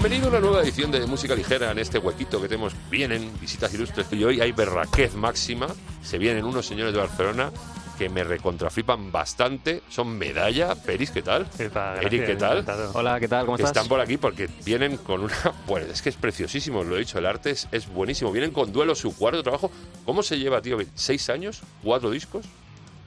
Bienvenido a una nueva edición de Música Ligera en este huequito que tenemos. Vienen visitas ilustres y hoy hay berraquez máxima. Se vienen unos señores de Barcelona que me recontraflipan bastante. Son medalla. Peris, ¿qué tal? Epa, Eric, gracias, ¿qué tal? encantado. Hola, ¿qué tal? ¿Cómo estás? están por aquí porque vienen con una... Bueno, es que es preciosísimo, lo he dicho, el arte es, es buenísimo. Vienen con Duelo, su cuarto trabajo. ¿Cómo se lleva, tío? ¿Seis años? ¿Cuatro discos?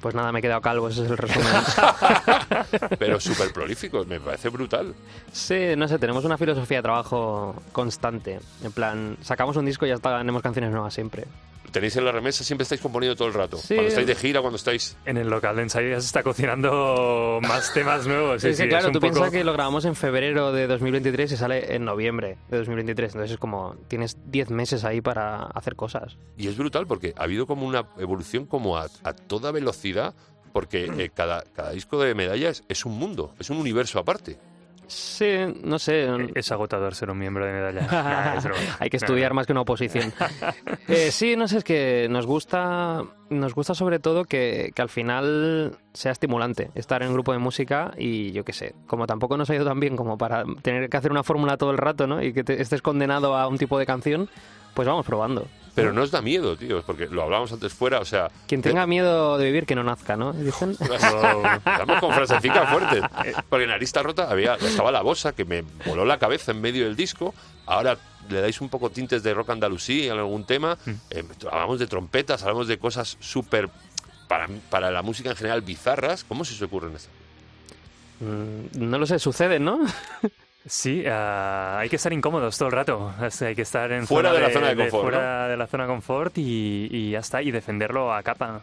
Pues nada, me he quedado calvo, ese es el resumen. Pero súper prolíficos, me parece brutal. sí, no sé, tenemos una filosofía de trabajo constante. En plan, sacamos un disco y ya está, tenemos canciones nuevas siempre. Tenéis en la remesa, siempre estáis componiendo todo el rato. Sí. Cuando estáis de gira, cuando estáis... En el local de ensayo ya se está cocinando más temas nuevos. Sí, es que sí, claro, un tú poco... piensas que lo grabamos en febrero de 2023 y sale en noviembre de 2023. Entonces es como, tienes 10 meses ahí para hacer cosas. Y es brutal porque ha habido como una evolución como a, a toda velocidad, porque eh, cada, cada disco de medallas es un mundo, es un universo aparte. Sí, no sé. Es agotador ser un miembro de medalla. Nah. Hay que estudiar nah. más que una oposición. Eh, sí, no sé, es que nos gusta, nos gusta sobre todo que, que al final sea estimulante estar en un grupo de música y yo qué sé, como tampoco nos ha ido tan bien como para tener que hacer una fórmula todo el rato, ¿no? Y que te- estés condenado a un tipo de canción, pues vamos probando. Pero no os da miedo, tío, porque lo hablábamos antes fuera, o sea... Quien tenga miedo de vivir, que no nazca, ¿no? Dicen. Estamos con frasecitas fuertes. Porque en Arista Rota había, estaba la bosa que me voló la cabeza en medio del disco. Ahora le dais un poco tintes de rock andalusí en algún tema. Eh, hablamos de trompetas, hablamos de cosas súper, para, para la música en general, bizarras. ¿Cómo se os ocurren estas? Mm, No lo sé, sucede, ¿no? Sí, ah, hay que estar incómodos todo el rato. O sea, hay que estar en Fuera zona de la zona de confort, Fuera de la zona de confort y, y ya está. Y defenderlo a capa.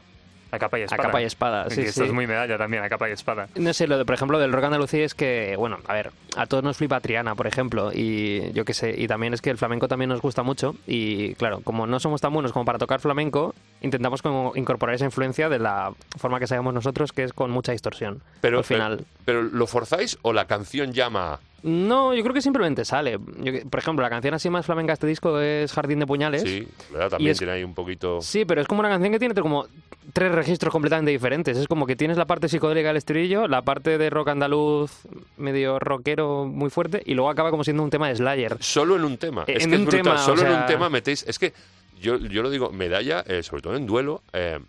A capa y A espada. capa y espada, Que sí, Esto sí. es muy medalla también, a capa y espada. No sé, lo de, por ejemplo, del rock andalusí es que, bueno, a ver, a todos nos flipa Triana, por ejemplo, y yo qué sé, y también es que el flamenco también nos gusta mucho, y claro, como no somos tan buenos como para tocar flamenco, intentamos como incorporar esa influencia de la forma que sabemos nosotros, que es con mucha distorsión. Pero, al final. pero, pero ¿lo forzáis o la canción llama? No, yo creo que simplemente sale. Yo por ejemplo, la canción así más flamenca de este disco es Jardín de Puñales. Sí, ¿verdad? También es- tiene ahí un poquito... Sí, pero es como una canción que tiene como tres registros completamente diferentes. Es como que tienes la parte psicodélica del estribillo, la parte de rock andaluz medio rockero muy fuerte y luego acaba como siendo un tema de Slayer. Solo en un tema. En es que un es brutal. tema, o Solo en un tema metéis. Es que yo, yo lo digo, medalla, eh, sobre todo en duelo. eh,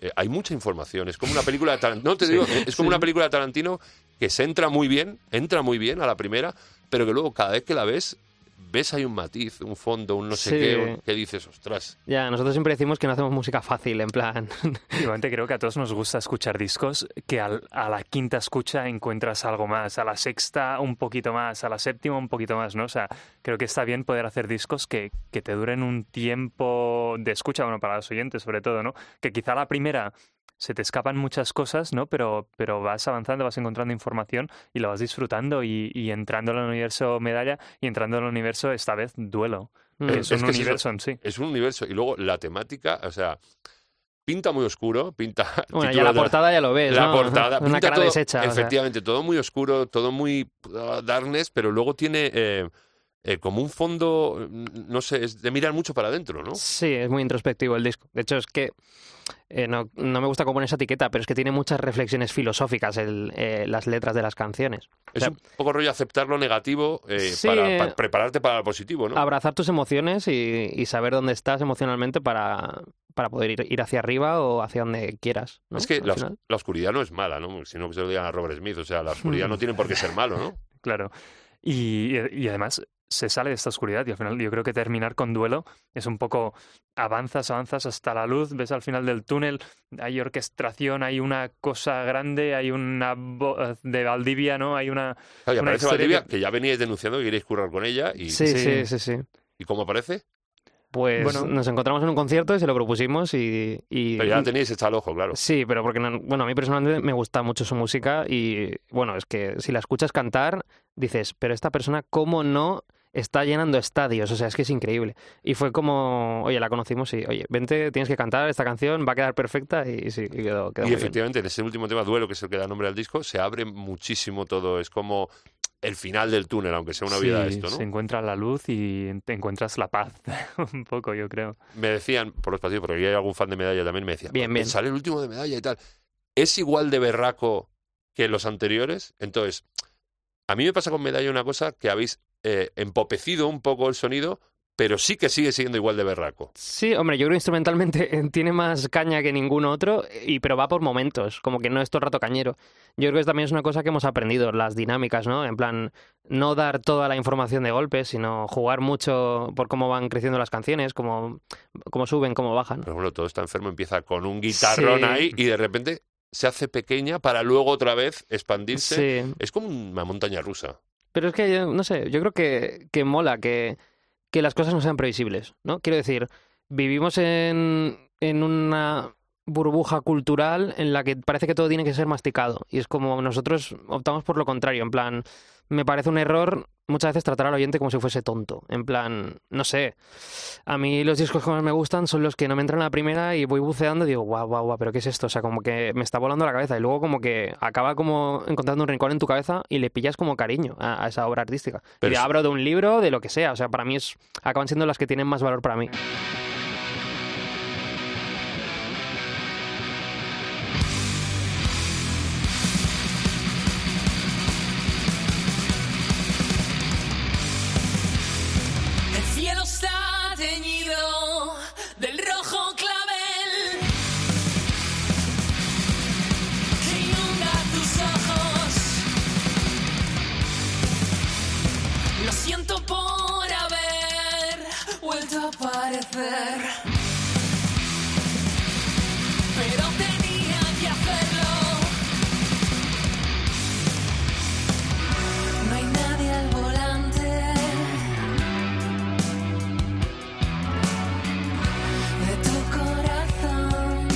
eh, hay mucha información. Es como una película de Tarantino. No te digo, es como una película de Tarantino que se entra muy bien, entra muy bien a la primera, pero que luego cada vez que la ves, ves hay un matiz, un fondo, un no sé Sí. qué, un- que dices, ostras. Ya, nosotros siempre decimos que no hacemos música fácil, en plan. Igualmente creo que a todos nos gusta escuchar discos que al- a la quinta escucha encuentras algo más, a la sexta un poquito más, a la séptima un poquito más, ¿no? O sea, creo que está bien poder hacer discos que, que te duren un tiempo de escucha, bueno, para los oyentes sobre todo, ¿no? Que quizá a la primera se te escapan muchas cosas, ¿no? Pero, pero vas avanzando, vas encontrando información y lo vas disfrutando y, y entrando en el universo medalla y entrando en el universo, esta vez, duelo. Mm. que es, Es un que es eso. universo en sí. Es un universo. Y luego la temática, o sea, pinta muy oscuro, pinta. Bueno, ya la de- portada ya lo ves, La ¿no? portada. Una pinta cara todo- deshecha. o sea. Efectivamente, todo muy oscuro, todo muy uh, darkness, pero luego tiene eh, eh, como un fondo, mm, no sé, es de mirar mucho para adentro, ¿no? Sí, es muy introspectivo el disco. De hecho, es que eh, no, no me gusta cómo poner esa etiqueta, pero es que tiene muchas reflexiones filosóficas el, eh, las letras de las canciones. O Es sea, un poco rollo aceptar lo negativo Sí, para, pa- prepararte para lo positivo, ¿no? abrazar tus emociones y, y saber dónde estás emocionalmente para, para poder ir, ir hacia arriba o hacia donde quieras. ¿no? Es que la, os- final. la oscuridad no es mala, ¿no? Si no que se lo digan a Robert Smith, o sea, la oscuridad no tiene por qué ser malo, ¿no? Claro. Y, y además se sale de esta oscuridad y al final yo creo que terminar con duelo es un poco avanzas, avanzas hasta la luz, ves al final del túnel, hay orquestación, hay una cosa grande, hay una voz de Valdivia, ¿no? Hay una... Claro, y una aparece historia Valdivia, que- que ya veníais denunciando que queréis currar con ella. Y, Sí, sí, Sí. sí, sí. ¿Y cómo aparece? Pues Bueno. nos encontramos en un concierto y se lo propusimos y... y- Pero ya la teníais hecha al ojo, claro. Sí, pero porque, no- bueno, a mí personalmente me gusta mucho su música y, bueno, es que si la escuchas cantar, dices, pero esta persona, ¿cómo no está llenando estadios? O sea, es que es increíble. Y fue como, oye, la conocimos y, oye, vente, tienes que cantar esta canción, va a quedar perfecta y sí, y quedó, quedó Y muy bien. efectivamente, en ese último tema, Duelo, que es el que da nombre al disco, se abre muchísimo todo. Es como el final del túnel, aunque sea una vida esto, ¿no? Se encuentra la luz y te encuentras la paz, un poco, yo creo. Me decían por los partidos, porque hay algún fan de medalla también, me decía, Bien, bien. sale el último de medalla y tal. ¿Es igual de berraco que los anteriores? Entonces, a mí me pasa con medalla una cosa que habéis eh, empopecido un poco el sonido, pero sí que sigue siendo igual de berraco. Sí, hombre, yo creo que instrumentalmente tiene más caña que ningún otro, y, pero va por momentos, como que no es todo el rato cañero. Yo creo que también es una cosa que hemos aprendido, las dinámicas, ¿no? En plan, no dar toda la información de golpe, sino jugar mucho por cómo van creciendo las canciones, cómo, cómo suben, cómo bajan. Por ejemplo, todo está enfermo, empieza con un guitarrón Sí. ahí y de repente se hace pequeña para luego otra vez expandirse. Sí, Es como una montaña rusa. Pero es que, no sé, yo creo que, que mola que, que las cosas no sean previsibles, ¿no? Quiero decir, vivimos en, en una burbuja cultural en la que parece que todo tiene que ser masticado. Y es como nosotros optamos por lo contrario, en plan, me parece un error muchas veces tratar al oyente como si fuese tonto. En plan, no sé, a mí los discos que más me gustan son los que no me entran a la primera y voy buceando y digo, guau, guau, guau, pero ¿qué es esto? O sea, como que me está volando la cabeza y luego como que acaba como encontrando un rincón en tu cabeza y le pillas como cariño a, a esa obra artística. Pero y es- de un libro, de lo que sea. O sea, para mí es acaban siendo las que tienen más valor para mí. Vuelto a aparecer, pero tenía que hacerlo. No hay nadie al volante. de tu corazón.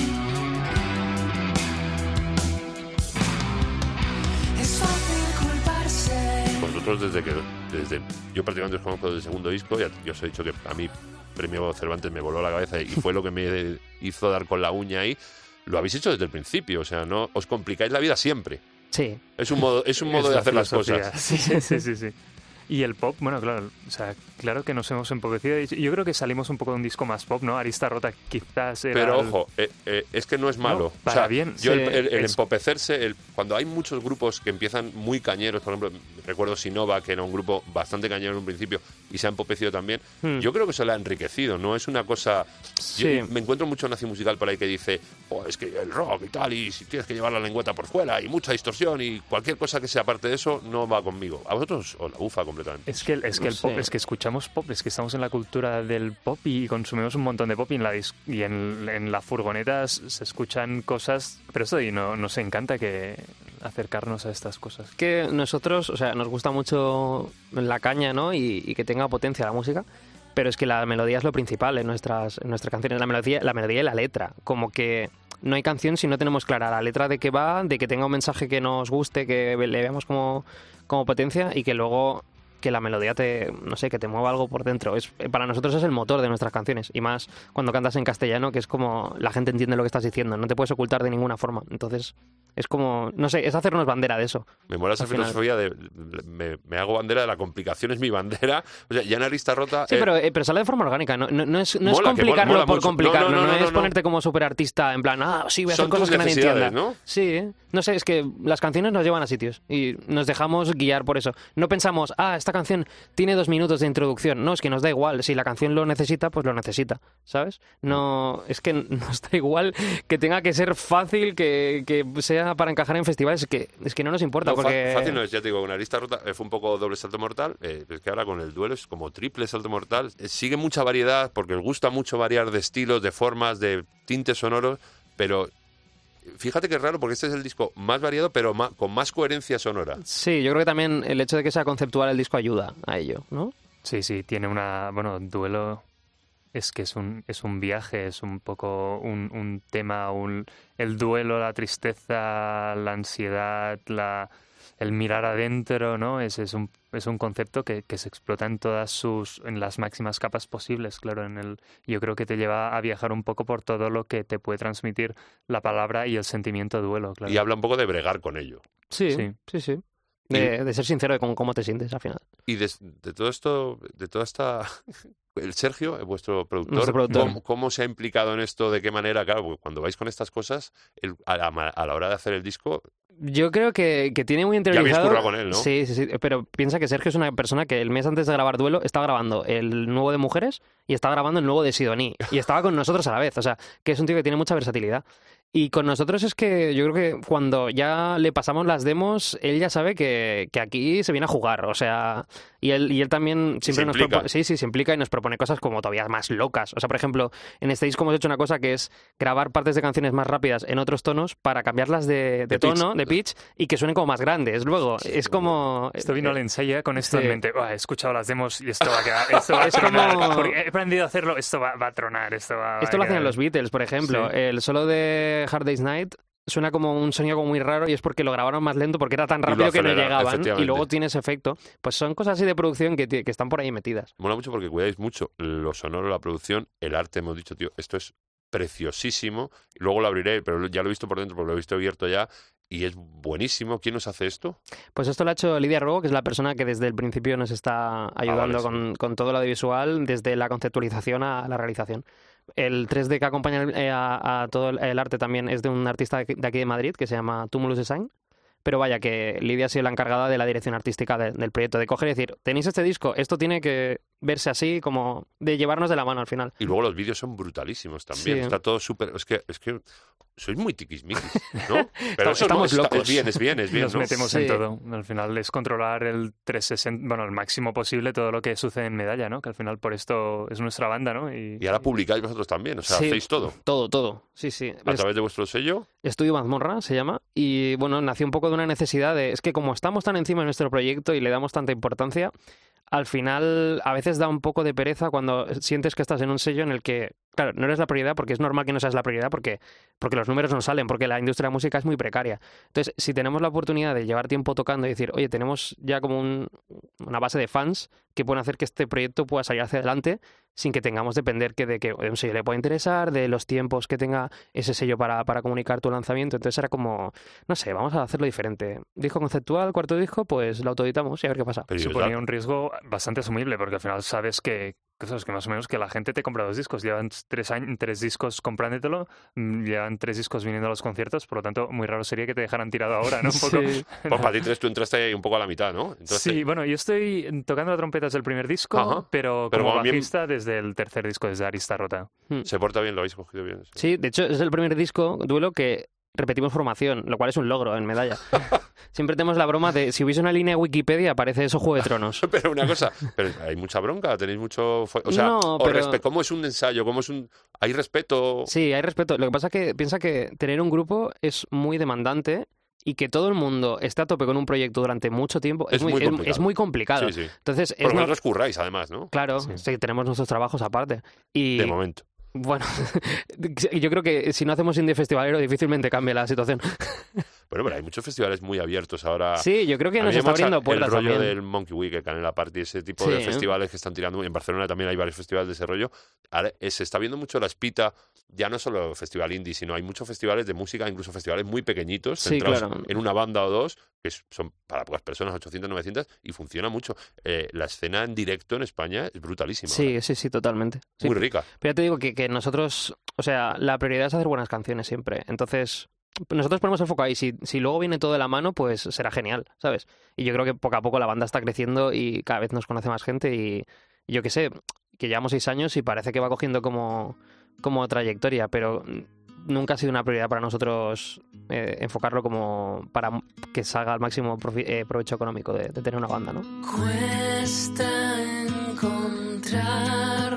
Es fácil culparse. Vosotros desde que desde yo prácticamente os conozco desde el segundo disco, ya, ya os he dicho que a mí premio Cervantes me voló la cabeza y fue lo que me hizo dar con la uña ahí. Lo habéis hecho desde el principio, o sea, no os complicáis la vida siempre. Sí. Es un modo, es un modo Es de hacer las cosas. Sí, sí, sí, sí. Y el pop, bueno, claro, o sea, claro que nos hemos empobrecido. Y Yo creo que salimos un poco de un disco más pop, ¿no? Arista Rota quizás era Pero el- ojo, eh, eh, es que no es malo. para o sea, bien, Yo el, sí, el- el es- empopecerse, el- cuando hay muchos grupos que empiezan muy cañeros, por ejemplo, recuerdo Sinova, que era un grupo bastante cañero en un principio y se ha empopecido también, Hmm. yo creo que eso le ha enriquecido, no es una cosa... Yo Sí. me encuentro mucho nazi musical por ahí que dice, "Oh, es que el rock y tal, y si tienes que llevar la lengüeta por fuera, y mucha distorsión, y cualquier cosa que sea parte de eso, no va conmigo. A vosotros os la bufa completamente. Es que, el- es que No el pop, es que escuchamos pop, es que estamos en la cultura del pop y consumimos un montón de pop y en la, dis- y en, en la furgoneta se escuchan cosas, pero esto y no, nos encanta que acercarnos a estas cosas. que nosotros, o sea, nos gusta mucho la caña, ¿no? Y, que tenga potencia la música. Pero es que la melodía es lo principal en nuestras, nuestras canciones. La melodía, la melodía y la letra. Como que no hay canción si no tenemos clara la letra de qué va, de que tenga un mensaje que nos guste, que le veamos como, como potencia y que luego que la melodía te, no sé, que te mueva algo por dentro. Es, para nosotros es el motor de nuestras canciones. Y más cuando cantas en castellano, que es como la gente entiende lo que estás diciendo. No te puedes ocultar de ninguna forma. Entonces, es como, no sé, es hacernos bandera de eso. Me mola esa filosofía de me, me hago bandera de la complicación es mi bandera. O sea, ya en Arista Rota. Sí, eh, pero, eh, pero sale de forma orgánica. No, no, no es, no es Mola, complicarlo mola por mucho. complicarlo. No, es ponerte como super artista en plan, ah, sí, voy a hacer son cosas que nadie entienda. ¿no? Sí, No sé, es que las canciones nos llevan a sitios y nos dejamos guiar por eso. No pensamos, ah, esta canción tiene dos minutos de introducción. No, es que nos da igual. Si la canción lo necesita, pues lo necesita, ¿sabes? No, es que nos da igual que tenga que ser fácil, que, que sea para encajar en festivales. Es que, es que no nos importa. No, porque... Fácil no es, ya te digo, con Arista Rota eh, fue un poco doble salto mortal, eh, es que ahora con el duelo es como triple salto mortal. Eh, sigue mucha variedad porque les gusta mucho variar de estilos, de formas, de tintes sonoros, pero fíjate que es raro porque este es el disco más variado, pero con más coherencia sonora. Sí, yo creo que también el hecho de que sea conceptual el disco ayuda a ello, ¿no? Sí, sí, tiene una. Bueno, duelo es que es un, es un viaje, es un poco un, un tema, un, el duelo, la tristeza, la ansiedad, la, el mirar adentro, ¿no? Es, es, un, es un concepto que, que se explota en todas sus, en las máximas capas posibles, claro. En el, yo creo que te lleva a viajar un poco por todo lo que te puede transmitir la palabra y el sentimiento duelo, claro. Y habla un poco de bregar con ello. Sí, Sí. sí, sí. De, de ser sincero de con cómo te sientes al final. Y de, de todo esto, de toda esta... El Sergio, eh, vuestro productor. ¿cómo, cómo se ha implicado en esto? ¿De qué manera? Claro, cuando vais con estas cosas, el- a, la, ma- a la hora de hacer el disco, Yo creo que, que tiene muy interiorizado. currado con él, ¿no? Sí, sí, sí. Pero piensa que Sergio es una persona que el mes antes de grabar Duelo estaba grabando el nuevo de Mujeres y estaba grabando el nuevo de Sidoní. Y estaba con nosotros a la vez. O sea, que es un tío que tiene mucha versatilidad. Y con nosotros es que yo creo que cuando ya le pasamos las demos, él ya sabe que, que aquí se viene a jugar. O sea, y él, y él también siempre Se nos implica. propone. Sí, sí, se implica y nos propone cosas como todavía más locas. O sea, por ejemplo, en este disco hemos hecho una cosa que es grabar partes de canciones más rápidas en otros tonos para cambiarlas de, de De pitch. tono, de pitch, y que suenen como más grandes. Luego, es como. Esto vino al eh, ensayo con esto sí. en mente. "Buah, he escuchado las demos y esto va a quedar. Esto va a Es tronar. como- Porque he aprendido a hacerlo. Esto va, va a tronar. Esto va, va Esto a lo hacen los Beatles, por ejemplo. Sí. El solo de Hard Day's Night suena como un sonido como muy raro y es porque lo grabaron más lento porque era tan rápido que no llegaban y luego tiene ese efecto. Pues son cosas así de producción que, están por ahí metidas. mola mucho porque cuidáis mucho lo sonoro, la producción, el arte, hemos dicho, tío, esto es preciosísimo. Y luego lo abriré, pero ya lo he visto por dentro, porque lo he visto abierto ya. Y es buenísimo. ¿Quién nos hace esto? Pues esto lo ha hecho Lidia Rogo, que es la persona que desde el principio nos está ayudando Ah, vale, sí. con, con todo lo audiovisual, desde la conceptualización a la realización. El 3D que acompaña eh, a, todo el, arte también es de un artista de aquí- de Madrid que se llama Tumulus Design. Pero vaya, que Lidia ha sido la encargada de la dirección artística de- del proyecto, de coger y decir, tenéis este disco, esto tiene que verse así, como de llevarnos de la mano al final. Y luego los vídeos son brutalísimos también. Sí. Está todo súper. Es que, es que sois muy tiquismiquis, ¿no? Pero eso Estamos no, locos. es bien, es bien, es bien. Nos ¿no? metemos Sí. en todo. Al final es controlar el 360, bueno, el máximo posible todo lo que sucede en medalla, ¿no? Que al final por esto es nuestra banda, ¿no? Y, Y ahora publicáis vosotros también, o sea, Sí. hacéis todo. Todo, todo. Sí, sí. A Es- través de vuestro sello. Estudio Mazmorra se llama y bueno, nació un poco de una necesidad de, es que como estamos tan encima de nuestro proyecto y le damos tanta importancia, al final a veces da un poco de pereza cuando sientes que estás en un sello en el que, claro, no eres la prioridad porque es normal que no seas la prioridad porque, porque los números no salen, porque la industria de la música es muy precaria. Entonces, si tenemos la oportunidad de llevar tiempo tocando y decir, oye, tenemos ya como un- una base de fans que pueden hacer que este proyecto pueda salir hacia adelante sin que tengamos depender que de que un sello le pueda interesar, de los tiempos que tenga ese sello para, para comunicar tu lanzamiento. Entonces era como, no sé, vamos a hacerlo diferente. Disco conceptual, cuarto disco, pues lo autoeditamos y a ver qué pasa. Pero suponía un riesgo bastante asumible porque al final sabes que cosas que más o menos que la gente te compra dos discos llevan tres años tres discos comprándotelo mm, llevan tres discos viniendo a los conciertos por lo tanto muy raro sería que te dejaran tirado ahora no un poco Sí. Pues para ti tres, tú entraste ahí un poco a la mitad, ¿no? Sí, bueno, yo estoy tocando la trompeta desde el primer disco, Ajá. pero Pero como bien- bajista desde el tercer disco, desde Arista Rota. se porta bien, lo habéis cogido bien. sí. Sí, de hecho es el primer disco, duelo, que repetimos formación, lo cual es un logro en medalla. Siempre tenemos la broma de si hubiese una línea de Wikipedia aparece eso Juego de Tronos. Pero una cosa, pero hay mucha bronca, tenéis mucho... O sea, No, os pero- ¿cómo es un ensayo? ¿Cómo es un...? ¿Hay respeto? Sí, hay respeto. Lo que pasa es que piensa que tener un grupo es muy demandante y que todo el mundo esté a tope con un proyecto durante mucho tiempo es, Es muy, muy complicado. es muy complicado. Sí, sí. Entonces, es Porque no- vosotros curráis, además, ¿no? claro, Sí. sí, tenemos nuestros trabajos aparte. Y De momento. Bueno, yo creo que si no hacemos indie festivalero difícilmente cambia la situación. Bueno, pero hay muchos festivales muy abiertos ahora. Sí, yo creo que nos está abriendo el puertas rollo también. del Monkey Week, el Canela Party, ese tipo Sí, de ¿eh? festivales que están tirando. En Barcelona también hay varios festivales de ese rollo. Ahora, eh, se está viendo mucho la espita, ya no solo festival indie, sino hay muchos festivales de música, incluso festivales muy pequeñitos, Sí, centrados claro. en una banda o dos, que son para pocas personas, 800, 900, y funciona mucho. Eh, la escena en directo en España es brutalísima. Sí, ahora. sí, sí, totalmente. Sí. Muy rica. Pero ya te digo que, que nosotros, o sea, la prioridad es hacer buenas canciones siempre. Entonces, nosotros ponemos el foco ahí. Si, si luego viene todo de la mano, pues será genial, ¿sabes? Y yo creo que poco a poco la banda está creciendo y cada vez nos conoce más gente y, yo qué sé, que llevamos seis años y parece que va cogiendo como, como trayectoria, pero nunca ha sido una prioridad para nosotros eh, enfocarlo como para que salga al máximo eh, provecho económico de, de tener una banda, ¿no? Cuesta encontrar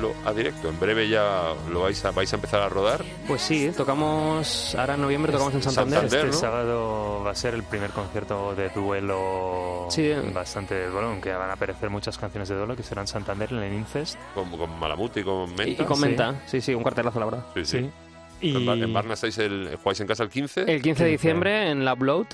duelo a directo? En breve ya lo vais a, vais a empezar a rodar. Pues sí, tocamos, ahora en noviembre tocamos en Santander. Santander. Este ¿no? sábado va a ser el primer concierto de duelo Sí. bastante bueno, aunque van a aparecer muchas canciones de duelo que serán Santander en el Infest. Con, con Malamuti, con Y, Menta. y comenta, sí, sí, un cuartelazo, la verdad. Sí, sí. Sí. Y En, Bar- en Barna estáis el, jugáis en casa el 15 El 15 de 15. diciembre en la Upload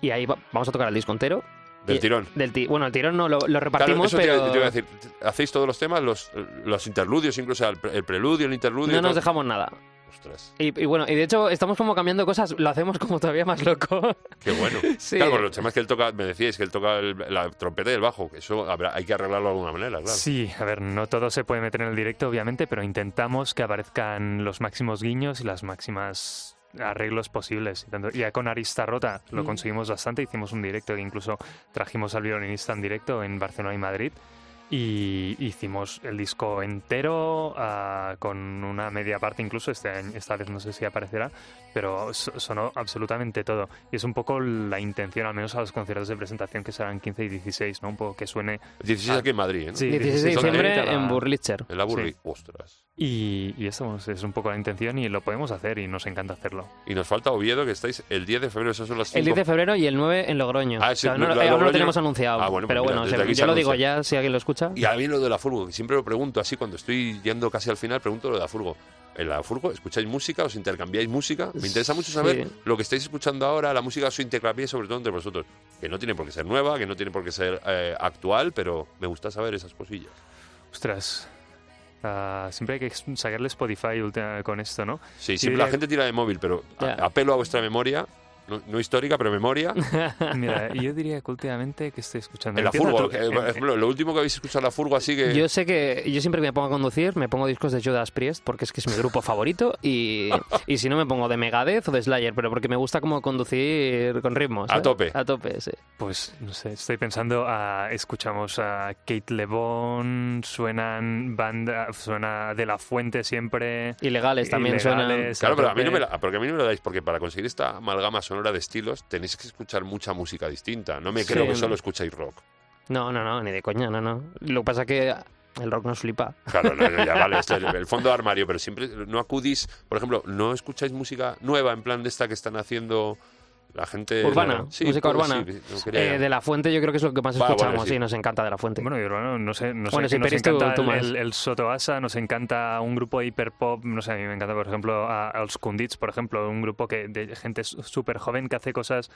y ahí va- vamos a tocar el disco entero. Del tirón. Del ti- bueno, el tirón no lo, lo Claro, repartimos, eso te- pero te, iba a decir, ¿hacéis todos los temas? Los, los interludios, incluso el, pre- el preludio, el interludio. no nos todo? dejamos nada. Ostras, Y, y bueno, y de hecho estamos como cambiando cosas, lo hacemos como todavía más loco. qué bueno. Sí. Claro, los temas que él toca, me decíais que él toca el- la trompeta y el bajo, que eso habrá- hay que arreglarlo de alguna manera, claro. Sí, a ver, no todo se puede meter en el directo, obviamente, pero intentamos que aparezcan los máximos guiños y las máximas arreglos posibles. Ya con Arista Rota lo conseguimos bastante, hicimos un directo que incluso trajimos al violinista en directo en Barcelona y Madrid. Y hicimos el disco entero ah, con una media parte incluso, este año- esta vez no sé si aparecerá, pero so- sonó absolutamente todo. Y es un poco la intención, al menos a los conciertos de presentación que serán 15 y 16, ¿no? Un poco que suene 16 aquí en Madrid, ¿eh? Sí, 16 de 16 diciembre ahorita la- en Burlitzer. En la Burri. Sí. Ostras. Y, y eso pues, es un poco la intención y lo podemos hacer y nos encanta hacerlo. Y nos falta Oviedo, que estáis el 10 de febrero, esos son las 5. El 10 de febrero y el 9 en Logroño. Ah, sí, O sea, no, lo- lo- aún no lo Logroño- tenemos anunciado. Ah, bueno, pues pero mira, bueno, desde se- aquí se yo lo digo ya, si alguien lo escucha. Y a mí lo de la furgo, que siempre lo pregunto así cuando estoy yendo casi al final, pregunto lo de la furgo. En la furgo, ¿escucháis música? ¿Os intercambiáis música? Me interesa mucho saber Sí. lo que estáis escuchando ahora, la música os intercambiáis sobre todo entre vosotros. Que no tiene por qué ser nueva, que no tiene por qué ser eh, actual, pero me gusta saber esas cosillas. Ostras, ah, siempre hay que sacarle Spotify con esto, ¿no? Sí, siempre la gente tira de móvil, pero Ya. apelo a vuestra memoria, no, no histórica, pero memoria. Mira, yo diría que últimamente que estoy escuchando. En la furgo, eh, por ejemplo, lo último que habéis escuchado en la furgo, así que... Yo sé que yo siempre que me pongo a conducir me pongo discos de Judas Priest porque es que es mi grupo favorito y, y si no me pongo de Megadeth o de Slayer, pero porque me gusta como conducir con ritmos. A tope. A tope, sí. Pues no sé, estoy pensando, ah, escuchamos a Kate LeBon, suenan banda, suena de la fuente siempre. Ilegales también suenan. Ilegales, Claro, pero a mí, no me la, porque a mí no me lo dais, porque para conseguir esta amalgama sonora de estilos tenéis que escuchar mucha música distinta. No me Sí. creo que solo escucháis rock. No, no, no, ni de coña, no, no. Lo que pasa es que el rock nos flipa. Claro, no, no, ya vale, esto es el fondo de armario, pero siempre no acudís, por ejemplo, no escucháis música nueva en plan de esta que están haciendo la gente Urbana, Sí, música pues, urbana. sí, no quería- Eh, de La Fuente yo creo que es lo que más Va, bueno, escuchamos sí. y nos encanta de La Fuente. Bueno, y urbano, no sé, no sé, Bueno, sí, nos tú- encanta tú el, más. el, el Soto Asa, nos encanta un grupo de hiperpop, no sé, a mí me encanta, por ejemplo, a, a los Kundits, por ejemplo, un grupo que de gente súper joven que hace cosas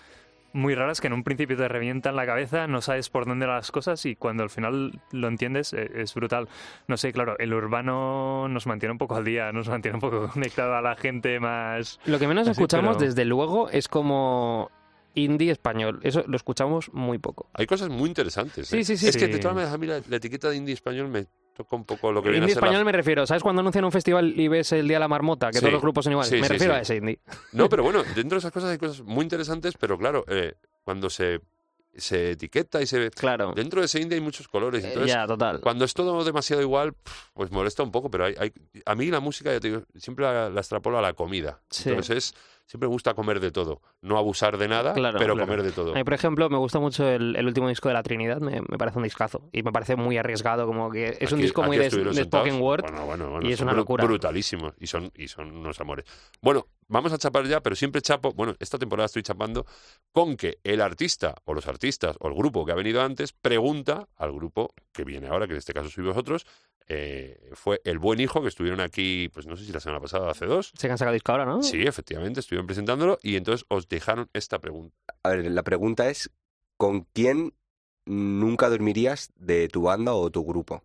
muy raras que en un principio te revientan la cabeza, no sabes por dónde las cosas y cuando al final lo entiendes eh, es brutal. No sé, claro, el urbano nos mantiene un poco al día, nos mantiene un poco conectado a la gente más... Lo que menos Así, escuchamos, pero- desde luego, es como indie español. Eso lo escuchamos muy poco. Hay cosas muy interesantes. Sí, ¿eh? sí, sí. Es que de Sí. todas maneras a mí la, la etiqueta de indie español me toca un poco lo que viene Indie a ser la- español me refiero. ¿Sabes cuando anuncian un festival y ves el Día de la Marmota? Que Sí. todos los grupos son iguales. Sí, me sí, refiero a ese indie. No, pero bueno, dentro de esas cosas hay cosas muy interesantes, pero claro, eh, cuando se se etiqueta y se... Claro. Dentro de ese indie hay muchos colores. Eh, Entonces, ya, total. cuando es todo demasiado igual, pues molesta un poco, pero hay, hay- a mí la música, ya te digo, siempre la, la extrapolo a la comida. Sí. Entonces, es- siempre me gusta comer de todo. No abusar de nada, Claro, pero claro. comer de todo. A mí, por ejemplo, me gusta mucho el, el último disco de La Trinidad, me, me parece un discazo. Y me parece muy arriesgado, como que es un disco muy de, de spoken word. Bueno, bueno, bueno, y es una locura. Brutalísimos. Y son, y son unos amores. Bueno, vamos a chapar ya, pero siempre chapo. Bueno, esta temporada estoy chapando con que el artista, o los artistas, o el grupo que ha venido antes, pregunta al grupo que viene ahora, que en este caso sois vosotros. Eh, fue El Buen Hijo, que estuvieron aquí, pues no sé si la semana pasada o hace dos. Se han sacado disco ahora, ¿no? Sí, efectivamente, estuvieron presentándolo y entonces os dejaron esta pregunta. A ver, la pregunta es, ¿con quién nunca dormirías de tu banda o tu grupo?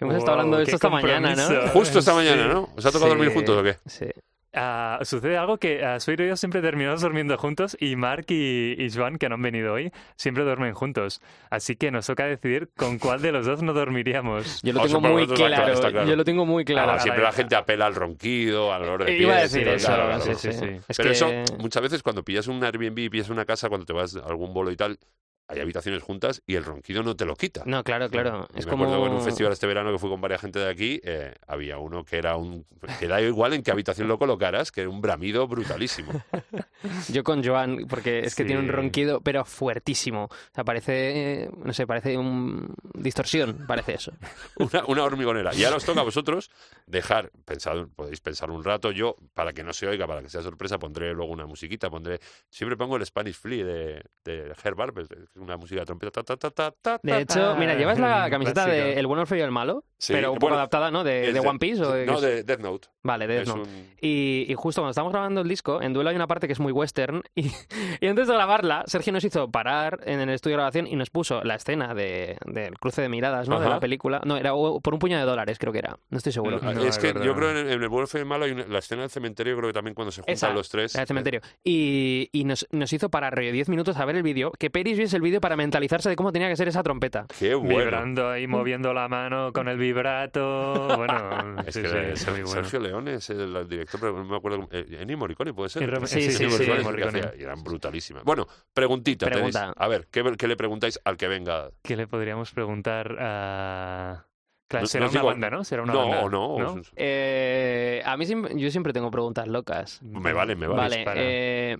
Hemos estado hablando de esto esta mañana, ¿no? Justo esta Sí. mañana, ¿no? ¿Os ha tocado Sí. dormir juntos o qué? Sí. Ah, sucede algo que a Suiro y yo siempre terminamos durmiendo juntos y Mark y, y Joan, que no han venido hoy, siempre duermen juntos. Así que nos toca decidir con cuál de los dos no dormiríamos. Yo lo tengo muy claro. Yo lo tengo muy claro. Ah, siempre la gente apela al ronquido, al olor de Iba a pies, decir eso, claro, claro. sí, sí, sí. sí. Es Pero que... eso, muchas veces cuando pillas un Airbnb y pillas una casa, cuando te vas a algún bolo y tal, hay habitaciones juntas y el ronquido no te lo quita. No, claro, claro. Es me como... acuerdo en un festival este verano que fui con varias gente de aquí, eh, había uno que era un... que da igual en qué habitación lo colocaras, que era un bramido brutalísimo. Yo con Joan, porque es que tiene un ronquido, pero fuertísimo. O sea, parece, eh, no sé, parece un distorsión, parece eso. Una, una hormigonera. Y ahora os toca a vosotros dejar, pensad, podéis pensar un rato, yo, para que no se oiga, para que sea sorpresa, pondré luego una musiquita, pondré... Siempre pongo el Spanish Flea de, de Herb una música de trompeta. Ta, ta, ta, ta, De ta, hecho, mira, ¿llevas la camiseta de El bueno, el feo y el malo? Sí, pero un poco bueno, adaptada, ¿no? ¿De, de One Piece? O de- No, de Death Note. Vale, de Es Death Note. un- Y, y justo cuando estábamos grabando el disco, en Duelo hay una parte que es muy western. Y, y antes de grabarla, Sergio nos hizo parar en el estudio de grabación y nos puso la escena de- del cruce de miradas, ¿no? De la película. No, era por un puño de dólares, creo que era. No estoy seguro. No, es que yo creo en, en el bueno feo y el malo hay una- la escena del cementerio, creo que también cuando se juntan Esa, los tres. El cementerio. Y, y nos, nos hizo parar rollo 10 minutos a ver el vídeo. Que Peris viese el vídeo para mentalizarse de cómo tenía que ser esa trompeta. Qué bueno. Vibrando ahí, moviendo la mano con el vibrato. Bueno, Es sí, que sí, está muy bueno. Sergio León es el, director, pero no me acuerdo. eh, Ennio Morricone, ¿puede ser? Sí, sí, sí, Morricone es hacía, eran brutalísimas. Bueno, preguntita. tenéis. Pregunta. A ver, ¿qué, qué le preguntáis al que venga? ¿Qué le podríamos preguntar a...? Claro, No- será no una digo- banda, ¿no? Será una no, banda. o no. ¿no? Eh, a mí yo siempre tengo preguntas locas. Me vale, me vale. Vale, eh,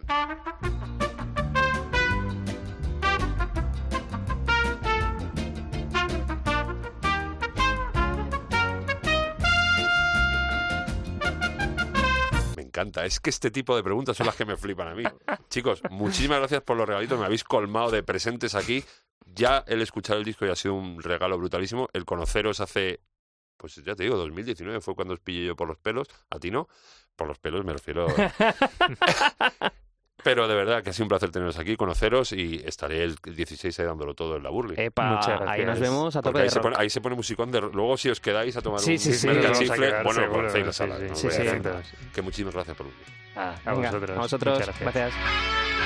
encanta. Es que este tipo de preguntas son las que me flipan a mí. Chicos, muchísimas gracias por los regalitos. Me habéis colmado de presentes aquí. Ya el escuchar el disco ya ha sido un regalo brutalísimo. El conoceros hace, pues ya te digo, 2019 fue cuando os pillé yo por los pelos. A ti no. Por los pelos me refiero. Pero de verdad que ha sido un placer teneros aquí, conoceros y estaré el 16 ahí dándolo todo en la Burli. epa, Muchas ahí nos gracias. vemos a Porque tope ahí de se, rock. pone, ahí se pone musicón de... Luego si os quedáis a tomar Sí, un sí, sí, merca vamos a chifle, quedar, bueno, seguro, conocéis la sí, sala. sí, no sí, voy a sí, decir. Que muchísimas gracias por venir. Ah, a Venga, vosotros. a vosotros. Muchas gracias. gracias.